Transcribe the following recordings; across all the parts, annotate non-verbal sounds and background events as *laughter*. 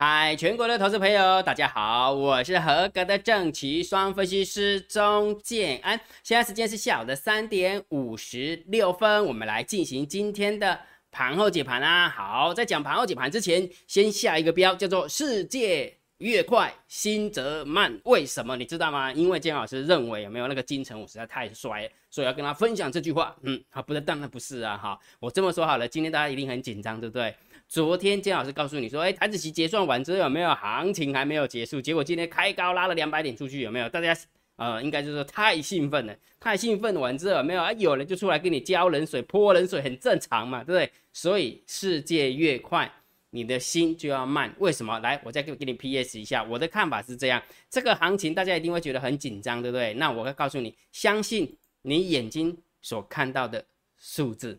嗨，全国的投资朋友，大家好，我是合格的正奇双分析师钟建安。现在时间是下午的三点五十六分，我们来进行今天的盘后解盘啊。好，在讲盘后解盘之前，先下一个标，叫做“世界越快，心则慢”。为什么你知道吗？因为建老师认为有没有那个金城武实在太帅，所以要跟他分享这句话。嗯，好，不是，当然不是啊。哈，我这么说好了，今天大家一定很紧张，对不对？昨天姜老师告诉你说，哎，台子期结算完之后有没有行情还没有结束？结果今天开高拉了两百点出去，有没有？大家呃，应该就是说太兴奋了，太兴奋完之后有没有啊？有人就出来给你浇冷水、泼冷水，很正常嘛，对不对？所以世界越快，你的心就要慢。为什么？来，我再给给你 PS 一下，我的看法是这样：这个行情大家一定会觉得很紧张，对不对？那我会告诉你，相信你眼睛所看到的数字。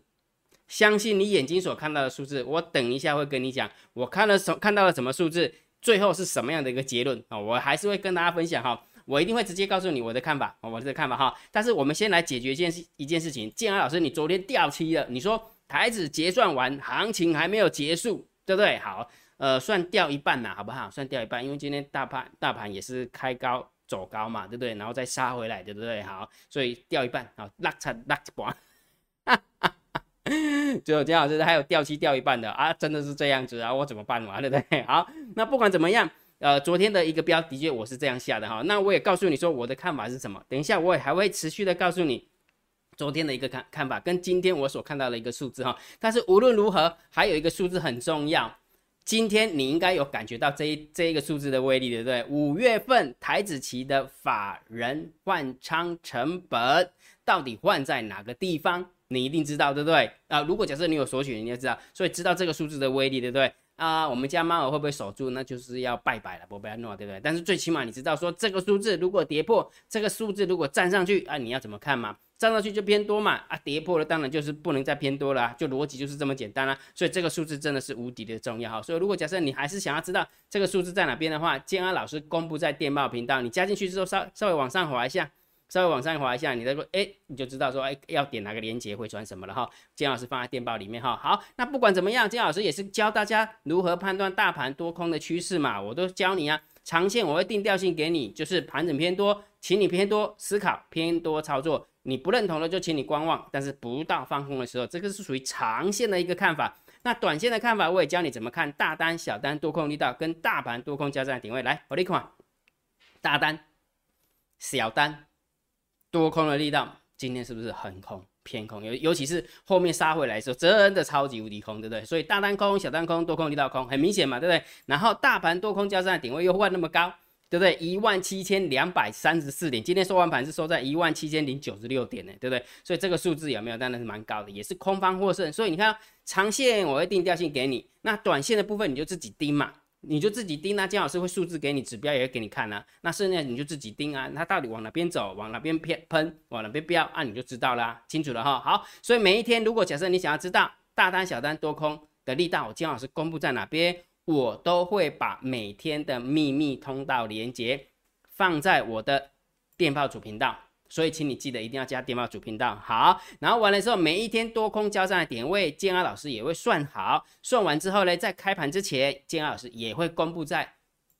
相信你眼睛所看到的数字，我等一下会跟你讲，我看了什看到了什么数字，最后是什么样的一个结论啊？我还是会跟大家分享哈，我一定会直接告诉你我的看法，我的看法哈。但是我们先来解决一件事一件事情，建安老师，你昨天掉期了，你说台子结算完，行情还没有结束，对不对？好，呃，算掉一半呐，好不好？算掉一半，因为今天大盘大盘也是开高走高嘛，对不对？然后再杀回来，对不对？好，所以掉一半啊，落差落一半。*laughs* 就姜老师还有掉期掉一半的啊，真的是这样子啊，我怎么办嘛，*laughs* 对不对？好，那不管怎么样，呃，昨天的一个标的确我是这样下的哈，那我也告诉你说我的看法是什么，等一下我也还会持续的告诉你昨天的一个看看法跟今天我所看到的一个数字哈，但是无论如何，还有一个数字很重要，今天你应该有感觉到这一这一个数字的威力，对不对？五月份台子期的法人换仓成本到底换在哪个地方？你一定知道，对不对？啊，如果假设你有索取，你就知道，所以知道这个数字的威力，对不对？啊，我们家猫儿会不会守住？那就是要拜拜了，不拜诺，对不对？但是最起码你知道，说这个数字如果跌破，这个数字如果站上去，啊，你要怎么看嘛？站上去就偏多嘛，啊，跌破了当然就是不能再偏多了，就逻辑就是这么简单啦。所以这个数字真的是无敌的重要哈。所以如果假设你还是想要知道这个数字在哪边的话，建安老师公布在电报频道，你加进去之后稍稍微往上滑一下。稍微往上滑一下，你再说，哎，你就知道说，哎，要点哪个链接会传什么了哈。金老师放在电报里面哈。好，那不管怎么样，金老师也是教大家如何判断大盘多空的趋势嘛，我都教你啊。长线我会定调性给你，就是盘整偏多，请你偏多思考，偏多操作。你不认同的就请你观望，但是不到放空的时候，这个是属于长线的一个看法。那短线的看法，我也教你怎么看大单、小单、多空力道跟大盘多空交战的点位。来，我你看，大单、小单。多空的力道，今天是不是很空偏空？尤尤其是后面杀回来的时候，真的超级无敌空，对不对？所以大单空、小单空、多空力道空，很明显嘛，对不对？然后大盘多空交战的点位又换那么高，对不对？一万七千两百三十四点，今天收完盘是收在一万七千零九十六点呢，对不对？所以这个数字有没有？当然是蛮高的，也是空方获胜。所以你看，长线我会定调性给你，那短线的部分你就自己盯嘛。你就自己盯啊，姜老师会数字给你，指标也会给你看啊。那剩下你就自己盯啊，它到底往哪边走，往哪边偏喷，往哪边飙啊，你就知道啦，清楚了哈。好，所以每一天，如果假设你想要知道大单、小单、多空的力道，我姜老师公布在哪边，我都会把每天的秘密通道连接放在我的电报主频道。所以，请你记得一定要加电报主频道。好，然后完了之后，每一天多空交战的点位，建安老师也会算好。算完之后呢，在开盘之前，建安老师也会公布在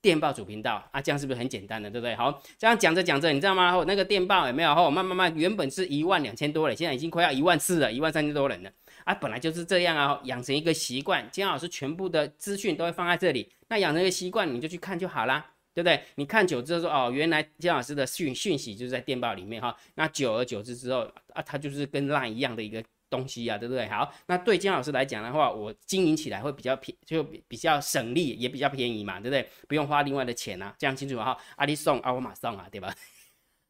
电报主频道。啊，这样是不是很简单的，对不对？好，这样讲着讲着，你知道吗？那个电报有没有？后慢慢慢，原本是一万两千多人，现在已经快要一万四了，一万三千多人了。啊，本来就是这样啊，养成一个习惯，建安老师全部的资讯都会放在这里。那养成一个习惯，你就去看就好啦。对不对？你看久之后说哦，原来姜老师的讯讯息就是在电报里面哈。那久而久之之后啊，它就是跟 LINE 一样的一个东西啊，对不对？好，那对姜老师来讲的话，我经营起来会比较便，就比较省力，也比较便宜嘛，对不对？不用花另外的钱啊，这样清楚哈。阿里送啊，我马上啊，对吧？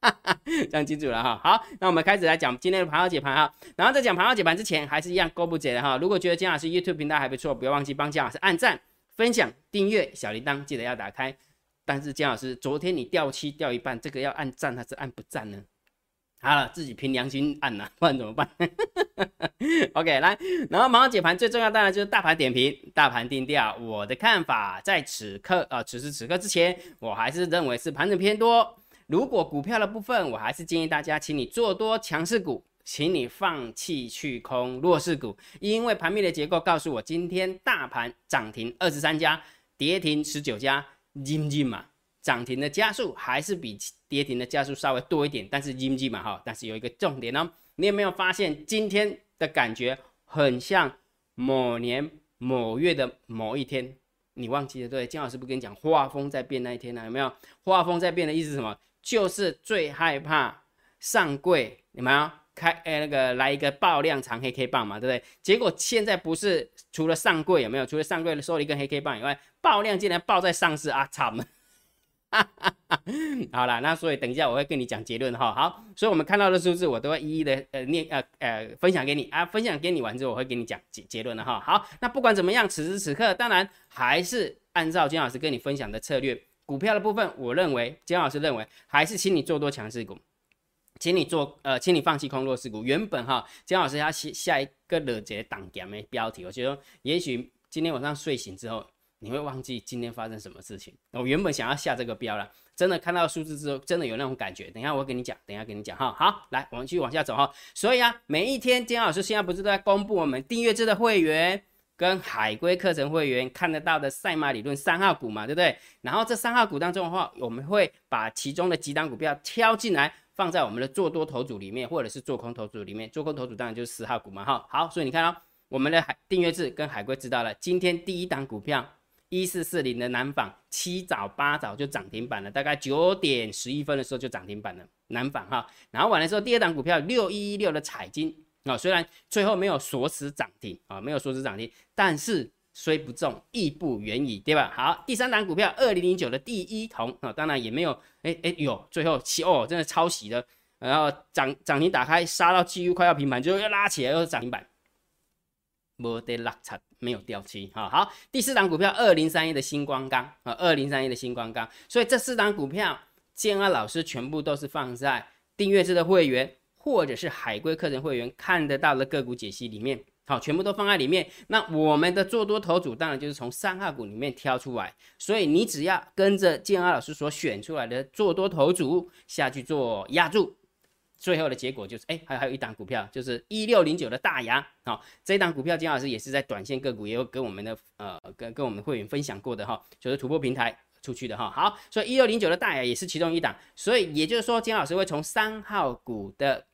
*laughs* 这样清楚了哈。好，那我们开始来讲今天的盘号解盘哈。然后在讲盘号解盘之前，还是一样勾不解的哈。如果觉得姜老师 YouTube 频道还不错，不要忘记帮姜老师按赞、分享、订阅小铃铛，记得要打开。但是姜老师，昨天你掉期掉一半，这个要按赞还是按不赞呢？好了，自己凭良心按呐，*laughs* 不然怎么办？*laughs* OK，来，然后马上解盘，最重要当然就是大盘点评、大盘定调。我的看法，在此刻啊，此时此刻之前，我还是认为是盘整偏多。如果股票的部分，我还是建议大家，请你做多强势股，请你放弃去空弱势股，因为盘面的结构告诉我，今天大盘涨停二十三家。跌停十九家，阴阴嘛，涨停的加速还是比跌停的加速稍微多一点，但是阴阴嘛哈，但是有一个重点哦，你有没有发现今天的感觉很像某年某月的某一天？你忘记了对？金老师不跟你讲画风在变那一天呢？有没有？画风在变的意思是什么？就是最害怕上柜，有没有？开诶那个来一个爆量长黑 K 棒嘛，对不对？结果现在不是除了上柜有没有？除了上柜收了一根黑 K 棒以外，爆量竟然爆在上市啊！惨了。*laughs* 好了，那所以等一下我会跟你讲结论哈。好，所以我们看到的数字我都会一一的呃念呃呃分享给你啊，分享给你完之后我会给你讲结结论的哈。好，那不管怎么样，此时此刻当然还是按照金老师跟你分享的策略，股票的部分，我认为金老师认为还是请你做多强势股，请你做呃，请你放弃空弱势股。原本哈，金老师要下下一个热节档点的标题，我觉得也许今天晚上睡醒之后。你会忘记今天发生什么事情？我原本想要下这个标了，真的看到数字之后，真的有那种感觉。等一下我跟你讲，等一下跟你讲哈。好，来，我们继续往下走哈。所以啊，每一天金老师现在不是都在公布我们订阅制的会员跟海龟课程会员看得到的赛马理论三号股嘛，对不对？然后这三号股当中的话，我们会把其中的几档股票挑进来，放在我们的做多头组里面，或者是做空头组里面。做空头组当然就是四号股嘛，哈。好，所以你看哦，我们的海订阅制跟海龟知道了，今天第一档股票。一四四零的南纺七早八早就涨停板了，大概九点十一分的时候就涨停板了。南纺哈，然后晚的时候第二档股票六一一六的彩金啊，虽然最后没有锁死涨停啊，没有锁死涨停，但是虽不中亦不远矣，对吧？好，第三档股票二零零九的第一铜啊，当然也没有，哎哎有最后七哦，真的抄袭的，然后涨涨停打开杀到几乎快要平盘，最后又拉起来又是涨停板。没得落差，没有掉期哈。好，第四档股票二零三一的星光钢啊，二零三一的星光钢。所以这四档股票，建安老师全部都是放在订阅制的会员或者是海龟课程会员看得到的个股解析里面，好，全部都放在里面。那我们的做多头组当然就是从三号股里面挑出来，所以你只要跟着建安老师所选出来的做多头组下去做压注。最后的结果就是，哎，还还有一档股票，就是一六零九的大牙，好，这一档股票金老师也是在短线个股，也有跟我们的呃跟跟我们会员分享过的哈，就是突破平台出去的哈，好，所以一六零九的大牙也是其中一档，所以也就是说金老师会从三号股的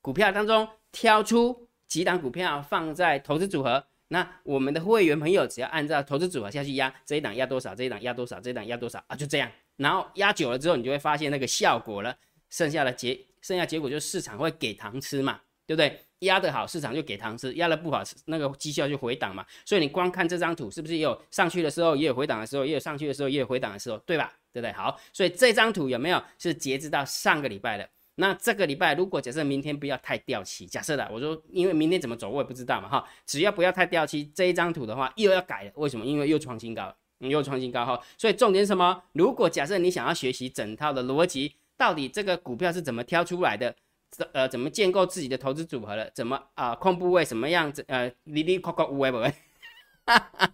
股票当中挑出几档股票放在投资组合，那我们的会员朋友只要按照投资组合下去压，这一档压多少，这一档压多少，这一档压多少啊，就这样，然后压久了之后，你就会发现那个效果了，剩下的结。剩下结果就是市场会给糖吃嘛，对不对？压得好，市场就给糖吃；压得不好，那个绩效就回档嘛。所以你光看这张图，是不是也有上去的时候，也有回档的时候，也有上去的时候，也有回档的时候，对吧？对不对？好，所以这张图有没有是截止到上个礼拜的？那这个礼拜如果假设明天不要太掉期，假设的，我说因为明天怎么走我也不知道嘛，哈，只要不要太掉期，这一张图的话又要改了。为什么？因为又创新高，又创新高哈。所以重点什么？如果假设你想要学习整套的逻辑。到底这个股票是怎么挑出来的？呃怎么建构自己的投资组合的？怎么啊控部位什么样子？呃，里里扣扣无为不为？哈哈！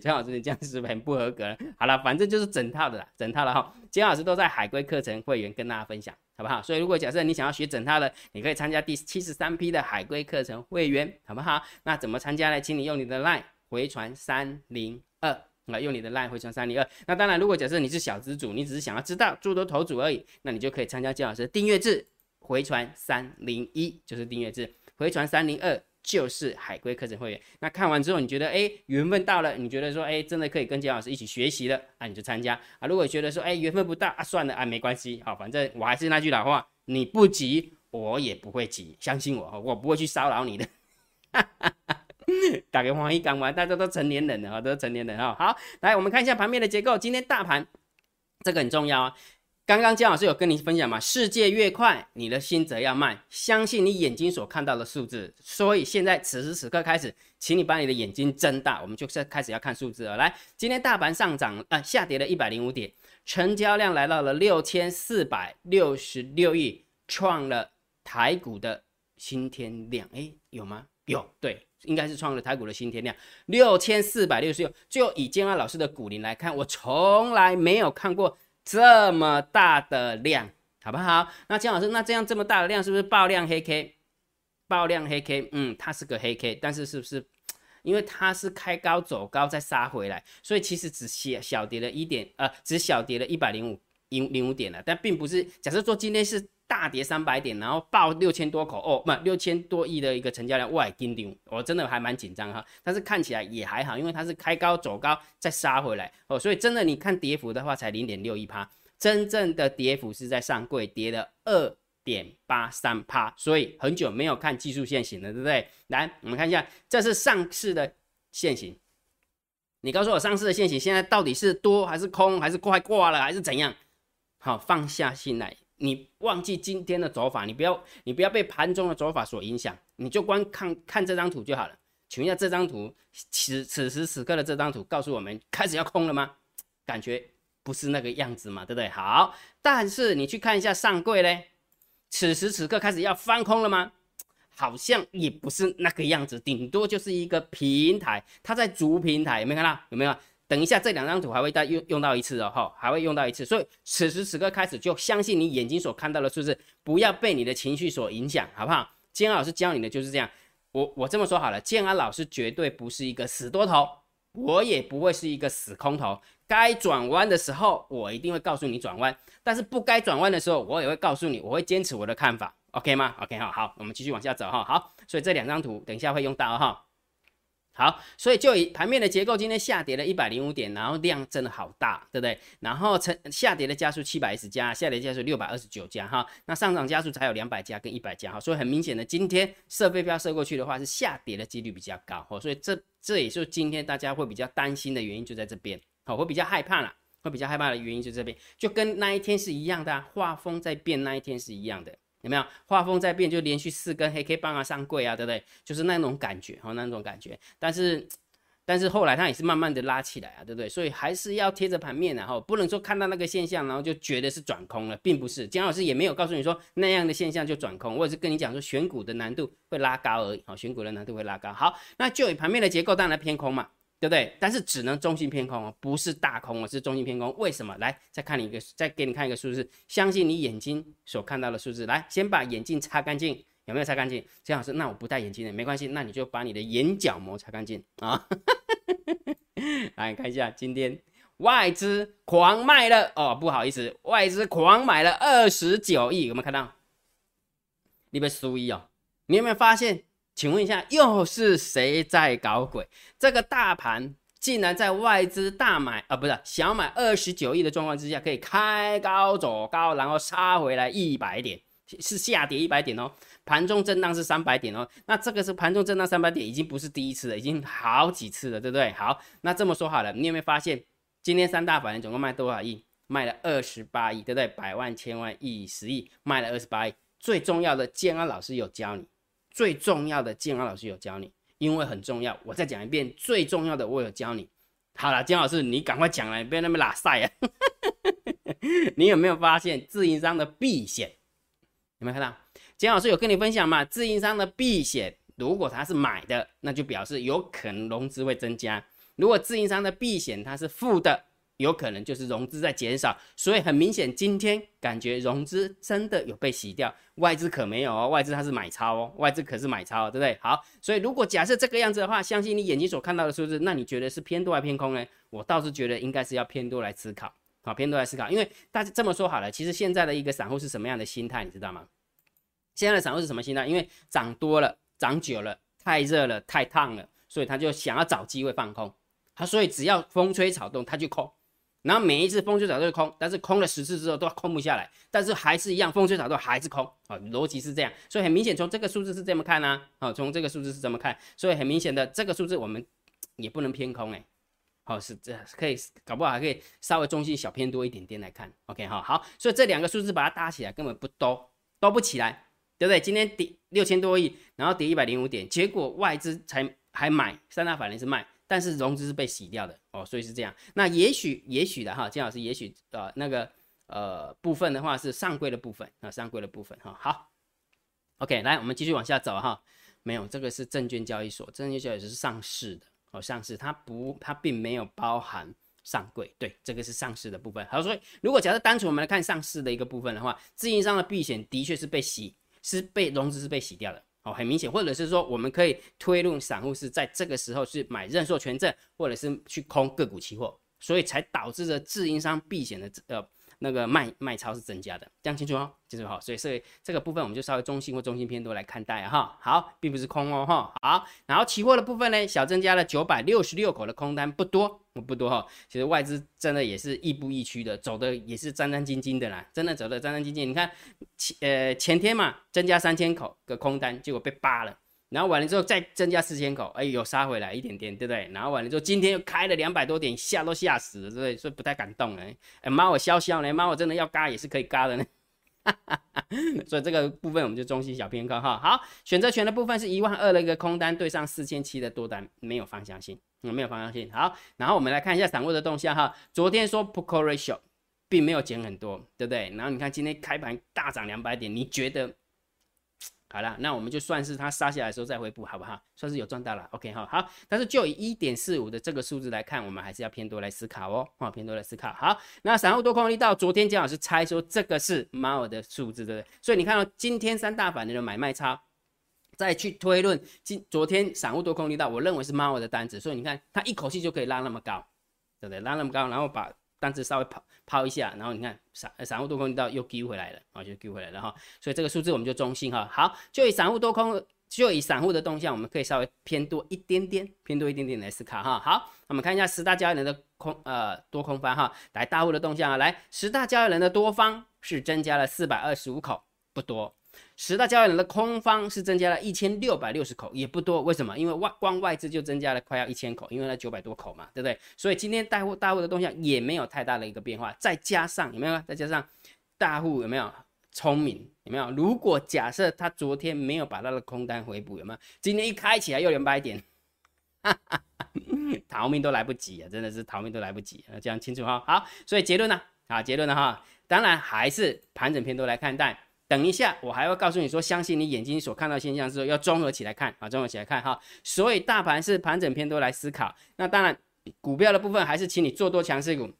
姜老师你这样是不是很不合格？好了，反正就是整套的啦，整套的哈。姜老师都在海龟课程会员跟大家分享，好不好？所以如果假设你想要学整套的，你可以参加第七十三批的海龟课程会员，好不好？那怎么参加呢？请你用你的 LINE 回传三零二。来用你的 line 回传三零二，那当然，如果假设你是小资主，你只是想要知道诸多头组而已，那你就可以参加姜老师的订阅制，回传三零一就是订阅制，回传三零二就是海龟课程会员。那看完之后，你觉得哎缘分到了，你觉得说哎真的可以跟姜老师一起学习了啊，你就参加啊。如果觉得说哎缘分不到啊，算了啊，没关系，好，反正我还是那句老话，你不急，我也不会急，相信我，我不会去骚扰你的。*laughs* 打个欢喜讲完，大家都成年人了啊，都是成年人啊。好，来我们看一下盘面的结构。今天大盘这个很重要啊。刚刚姜老师有跟你分享嘛，世界越快，你的心则要慢。相信你眼睛所看到的数字。所以现在此时此刻开始，请你把你的眼睛睁大，我们就是开始要看数字了。来，今天大盘上涨啊，下跌了一百零五点，成交量来到了六千四百六十六亿，创了台股的新天量。哎，有吗？有，对。应该是创了台股的新天量，六千四百六十六。就以建安老师的股龄来看，我从来没有看过这么大的量，好不好？那姜老师，那这样这么大的量，是不是爆量黑 K？爆量黑 K，嗯，它是个黑 K，但是是不是因为它是开高走高再杀回来，所以其实只小小跌了一点，呃，只小跌了一百零五零零五点了，但并不是。假设说今天是大跌三百点，然后爆六千多口哦，不，六千多亿的一个成交量，哇，金顶，我真的还蛮紧张哈。但是看起来也还好，因为它是开高走高再杀回来哦，所以真的你看跌幅的话才零点六一趴，真正的跌幅是在上柜跌了二。点八三趴，所以很久没有看技术线型了，对不对？来，我们看一下，这是上市的线型。你告诉我，上市的线型现在到底是多还是空，还是快挂了，还是怎样？好，放下心来，你忘记今天的走法，你不要，你不要被盘中的走法所影响，你就光看看这张图就好了。请问一下，这张图此此时此刻的这张图告诉我们，开始要空了吗？感觉不是那个样子嘛，对不对？好，但是你去看一下上柜嘞。此时此刻开始要翻空了吗？好像也不是那个样子，顶多就是一个平台，它在主平台，有没有看到？有没有？等一下这两张图还会再用用到一次哦，哈，还会用到一次。所以此时此刻开始就相信你眼睛所看到的数字，不要被你的情绪所影响，好不好？建安老师教你的就是这样。我我这么说好了，建安老师绝对不是一个死多头，我也不会是一个死空头。该转弯的时候，我一定会告诉你转弯。但是不该转弯的时候，我也会告诉你，我会坚持我的看法，OK 吗？OK 好，好，我们继续往下走哈。好，所以这两张图等一下会用到哈。好，所以就以盘面的结构，今天下跌了一百零五点，然后量真的好大，对不对？然后成下跌的加速七百一十家，下跌加速六百二十九家哈。那上涨加速才有两百家跟一百家哈。所以很明显的，今天设备票射过去的话，是下跌的几率比较高哈。所以这这也是今天大家会比较担心的原因，就在这边，好，会比较害怕了。会比较害怕的原因就这边，就跟那一天是一样的，画风在变，那一天是一样的，有没有？画风在变，就连续四根黑 K 棒啊上柜啊，对不对？就是那种感觉，哈，那种感觉。但是，但是后来它也是慢慢的拉起来啊，对不对？所以还是要贴着盘面，然后不能说看到那个现象，然后就觉得是转空了，并不是。姜老师也没有告诉你说那样的现象就转空，我也是跟你讲说选股的难度会拉高而已，好，选股的难度会拉高。好，那就以盘面的结构当然偏空嘛。对不对？但是只能中性偏空哦，不是大空哦，是中性偏空。为什么？来，再看你一个，再给你看一个数字，相信你眼睛所看到的数字。来，先把眼镜擦干净，有没有擦干净？这老师，那我不戴眼镜的没关系，那你就把你的眼角膜擦干净啊。*laughs* 来看一下，今天外资狂卖了哦，不好意思，外资狂买了二十九亿，有没有看到？你被输一哦，你有没有发现？请问一下，又是谁在搞鬼？这个大盘竟然在外资大买啊，不是小买二十九亿的状况之下，可以开高走高，然后杀回来一百点，是下跌一百点哦。盘中震荡是三百点哦。那这个是盘中震荡三百点，已经不是第一次了，已经好几次了，对不对？好，那这么说好了，你有没有发现今天三大法人总共卖多少亿？卖了二十八亿，对不对？百万、千万、亿、十亿，卖了二十八亿。最重要的，建安老师有教你。最重要的，建安老师有教你，因为很重要。我再讲一遍，最重要的我有教你。好了，建老师，你赶快讲了，不要那么拉塞啊！*laughs* 你有没有发现自营商的避险？有没有看到？建老师有跟你分享嘛？自营商的避险，如果他是买的，那就表示有可能融资会增加；如果自营商的避险它是负的。有可能就是融资在减少，所以很明显，今天感觉融资真的有被洗掉，外资可没有哦，外资它是买超哦，外资可是买超，对不对？好，所以如果假设这个样子的话，相信你眼睛所看到的数字，那你觉得是偏多还是偏空呢？我倒是觉得应该是要偏多来思考，好，偏多来思考，因为大家这么说好了，其实现在的一个散户是什么样的心态，你知道吗？现在的散户是什么心态？因为涨多了，涨久了，太热了，太烫了，所以他就想要找机会放空，他所以只要风吹草动，他就空。然后每一次风吹草动空，但是空了十次之后都空不下来，但是还是一样风吹草动还是空啊，逻辑是这样，所以很明显从这个数字是这么看呢，好，从这个数字是怎么看？所以很明显的这个数字我们也不能偏空哎，好是这可以搞不好还可以稍微中性小偏多一点点来看，OK 哈好，所以这两个数字把它搭起来根本不多，多不起来，对不对？今天跌六千多亿，然后跌一百零五点，结果外资才还买，三大法人是卖。但是融资是被洗掉的哦，所以是这样。那也许也许的哈，金老师也许呃那个呃部分的话是上柜的部分啊，上柜的部分哈。好，OK，来我们继续往下走哈。没有，这个是证券交易所，证券交易所是上市的哦，上市它不它并没有包含上柜，对，这个是上市的部分。好，所以如果假设单纯我们来看上市的一个部分的话，自营商的避险的确是被洗，是被融资是被洗掉的。哦，很明显，或者是说我们可以推论散户是在这个时候是买认售权证，或者是去空个股期货，所以才导致了自营商避险的呃。那个卖卖超是增加的，这样清楚哦，清楚哈。所以所以这个部分我们就稍微中性或中性偏多来看待哈。好，并不是空哦哈。好，然后期货的部分呢，小增加了九百六十六口的空单，不多，不多哈。其实外资真的也是亦步亦趋的，走的也是战战兢兢的啦，真的走的战战兢兢。你看前呃前天嘛，增加三千口的空单，结果被扒了。然后完了之后再增加四千口，哎，有杀回来一点点，对不对？然后完了之后今天又开了两百多点，吓都吓死了，对不对？所以不太敢动哎。哎，妈我笑笑呢，妈我真的要嘎也是可以嘎的呢。*laughs* 所以这个部分我们就中心小偏科哈。好，选择权的部分是一万二的一个空单对上四千七的多单，没有方向性，没有方向性。好，然后我们来看一下散户的动向哈。昨天说 p o r ratio 并没有减很多，对不对？然后你看今天开盘大涨两百点，你觉得？*tsk* 好了，那我们就算是它杀下来的时候再回补，好不好？算是有赚到了，OK 哈。好，但是就以一点四五的这个数字来看，我们还是要偏多来思考哦，啊，偏多来思考。好，那散户多空力道，昨天姜老师猜说这个是猫尔的数字，对不对？所以你看到今天三大板的买卖差，再去推论今昨天散户多空力道，我认为是猫的单子，所以你看它一口气就可以拉那么高，对不对？拉那么高，然后把。单子稍微抛抛一下，然后你看散散户多空到又丢回来了啊，就丢回来了哈。所以这个数字我们就中性哈。好，就以散户多空，就以散户的动向，我们可以稍微偏多一点点，偏多一点点来思考哈。好，我们看一下十大交易人的空呃多空方哈，来大户的动向啊，来十大交易人的多方是增加了四百二十五口，不多。十大交易人的空方是增加了一千六百六十口，也不多。为什么？因为外光外资就增加了快要一千口，因为那九百多口嘛，对不对？所以今天大户大户的动向也没有太大的一个变化。再加上有没有？再加上大户有没有聪明？有没有？如果假设他昨天没有把他的空单回补，有没有？今天一开起来又两百点，哈 *laughs* 哈逃命都来不及啊！真的是逃命都来不及啊！讲清楚哈。好，所以结论呢？啊，结论呢？哈，当然还是盘整偏多来看待。等一下，我还要告诉你说，相信你眼睛所看到现象之后，要综合起来看啊，综合起来看哈。所以大盘是盘整偏多来思考。那当然，股票的部分还是请你做多强势股，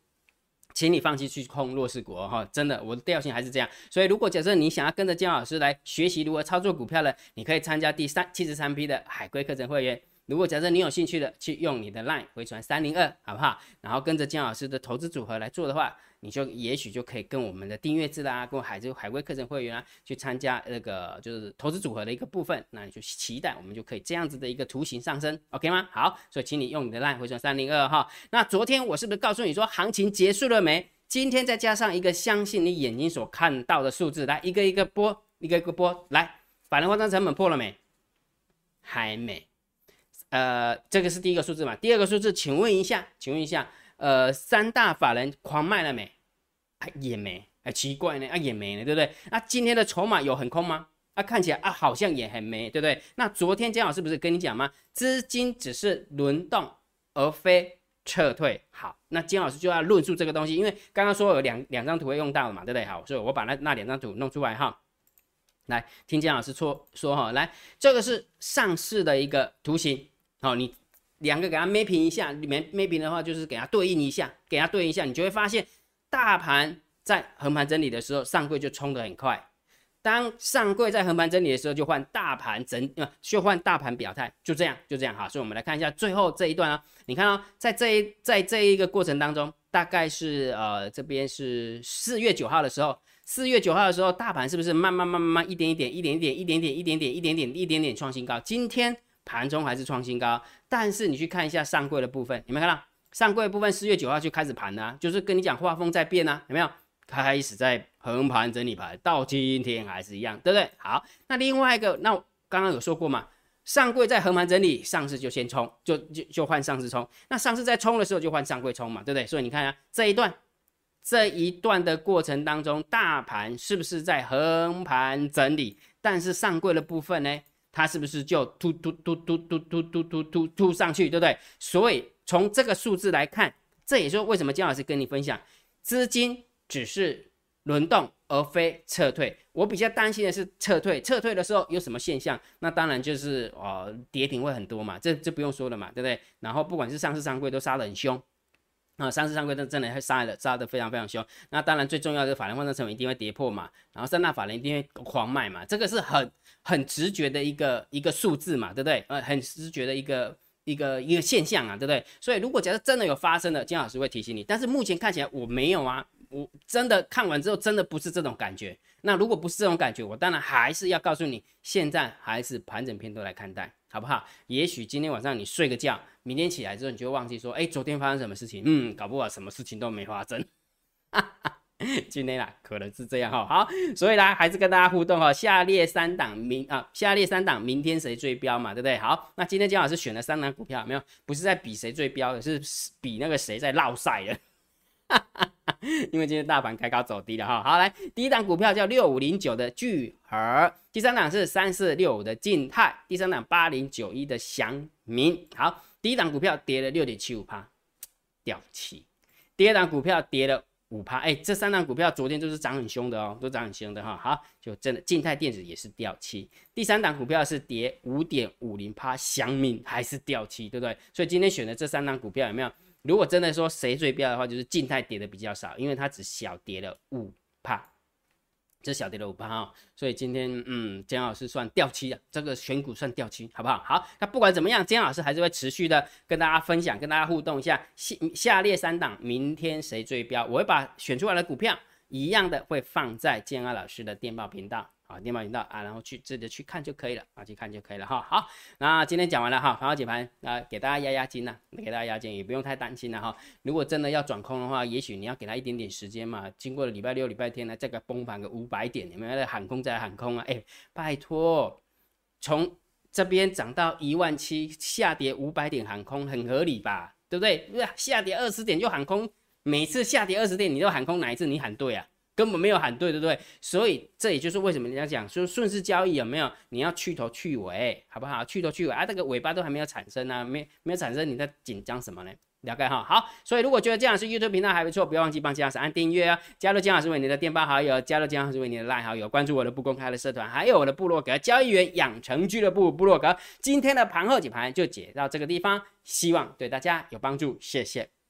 请你放弃去控弱势股哈。真的，我的调性还是这样。所以如果假设你想要跟着姜老师来学习如何操作股票呢，你可以参加第三七十三批的海龟课程会员。如果假设你有兴趣的，去用你的 line 回传三零二，好不好？然后跟着姜老师的投资组合来做的话。你就也许就可以跟我们的订阅制啦，跟海州海归课程会员啊，去参加那个就是投资组合的一个部分，那你就期待我们就可以这样子的一个图形上升，OK 吗？好，所以请你用你的 line 回传三零二哈。那昨天我是不是告诉你说行情结束了没？今天再加上一个相信你眼睛所看到的数字，来一个一个播，一个一个播，来法人化妆成本破了没？还没。呃，这个是第一个数字嘛？第二个数字，请问一下，请问一下，呃，三大法人狂卖了没？也没，哎，奇怪呢，啊也没呢，对不对？那今天的筹码有很空吗？啊，看起来啊好像也很没，对不对？那昨天姜老师不是跟你讲吗？资金只是轮动而非撤退。好，那姜老师就要论述这个东西，因为刚刚说有两两张图会用到的嘛，对不对？好，所以我把那那两张图弄出来哈，来听姜老师说说哈，来这个是上市的一个图形，好，你两个给它 mapping 一下，里面 mapping 的话就是给它对应一下，给它对应一下，你就会发现。大盘在横盘整理的时候，上柜就冲得很快；当上柜在横盘整理的时候，就换大盘整，呃，就换大盘表态，就这样，就这样哈。所以我们来看一下最后这一段啊，你看啊，在这一在这一个过程当中，大概是呃这边是四月九号的时候，四月九号的时候，大盘是不是慢慢慢慢慢一点一点一点一点一点点一点点一点点一点点创新高？今天盘中还是创新高，但是你去看一下上柜的部分，有没有看到？上柜部分四月九号就开始盘了，就是跟你讲画风在变啊，有没有？开始在横盘整理盘，到今天还是一样，对不对？好，那另外一个，那刚刚有说过嘛，上柜在横盘整理，上市就先冲，就就就换上市冲。那上市在冲的时候就换上柜冲嘛，对不对？所以你看啊，这一段这一段的过程当中，大盘是不是在横盘整理？但是上柜的部分呢，它是不是就突突突突突突突突突突上去，对不对？所以。从这个数字来看，这也是为什么姜老师跟你分享，资金只是轮动而非撤退。我比较担心的是撤退，撤退的时候有什么现象？那当然就是哦，跌停会很多嘛，这这不用说了嘛，对不对？然后不管是上市上柜都杀得很凶，啊，上市上规则真的会杀的杀的非常非常凶。那当然最重要的法人换算成本一定会跌破嘛，然后三大法人一定会狂卖嘛，这个是很很直觉的一个一个数字嘛，对不对？呃，很直觉的一个一个一个现象啊，对不对？所以如果假设真的有发生的，金老师会提醒你。但是目前看起来我没有啊，我真的看完之后真的不是这种感觉。那如果不是这种感觉，我当然还是要告诉你，现在还是盘整偏多来看待，好不好？也许今天晚上你睡个觉。明天起来之后，你就忘记说，哎，昨天发生什么事情？嗯，搞不好什么事情都没发生。*laughs* 今天啦，可能是这样哈。好，所以啦，还是跟大家互动哈。下列三档明啊，下列三档明天谁最标嘛，对不对？好，那今天姜老师选了三档股票，没有？不是在比谁最标的，是比那个谁在绕赛的。*laughs* 因为今天大盘开高走低了哈。好，来，第一档股票叫六五零九的聚合，第三档是三四六五的静态，第三档八零九一的祥明。好。第一档股票跌了六点七五趴，*tsk* 掉期。第二档股票跌了五趴，哎，这三档股票昨天都是涨很凶的哦，都涨很凶的哈。好，就真的静态电子也是掉期。第三档股票是跌五点五零趴，祥敏还是掉期，对不对？所以今天选的这三档股票有没有？如果真的说谁最标的话，就是静态跌的比较少，因为它只小跌了五趴。这小跌了五八哈，所以今天嗯，姜老师算掉期的，这个选股算掉期，好不好？好，那不管怎么样，姜老师还是会持续的跟大家分享，跟大家互动一下。下下列三档，明天谁追标？我会把选出来的股票一样的会放在姜老师的电报频道。啊，电报频道啊，然后去直接去看就可以了啊，去看就可以了哈。好，那今天讲完了哈，盘后解盘啊，给大家压压惊呐，给大家压惊，也不用太担心了哈。如果真的要转空的话，也许你要给他一点点时间嘛。经过了礼拜六、礼拜天呢，再个崩盘个五百点，你们在喊空再喊空啊？哎，拜托，从这边涨到一万七，下跌五百点喊空，很合理吧？对不对？不是下跌二十点就喊空，每次下跌二十点你都喊空，哪一次你喊对啊？根本没有喊对，对不对？所以这也就是为什么人家讲说顺势交易有没有？你要去头去尾，好不好？去头去尾啊，这个尾巴都还没有产生呢，没没有产生，你在紧张什么呢？了解哈。好，所以如果觉得姜老师 YouTube 频道还不错，不要忘记帮姜老师按订阅啊，加入姜老师为你的电报好友，加入姜老师为你的赖好友，关注我的不公开的社团，还有我的部落格交易员养成俱乐部部落格。今天的盘后解盘就解到这个地方，希望对大家有帮助，谢谢。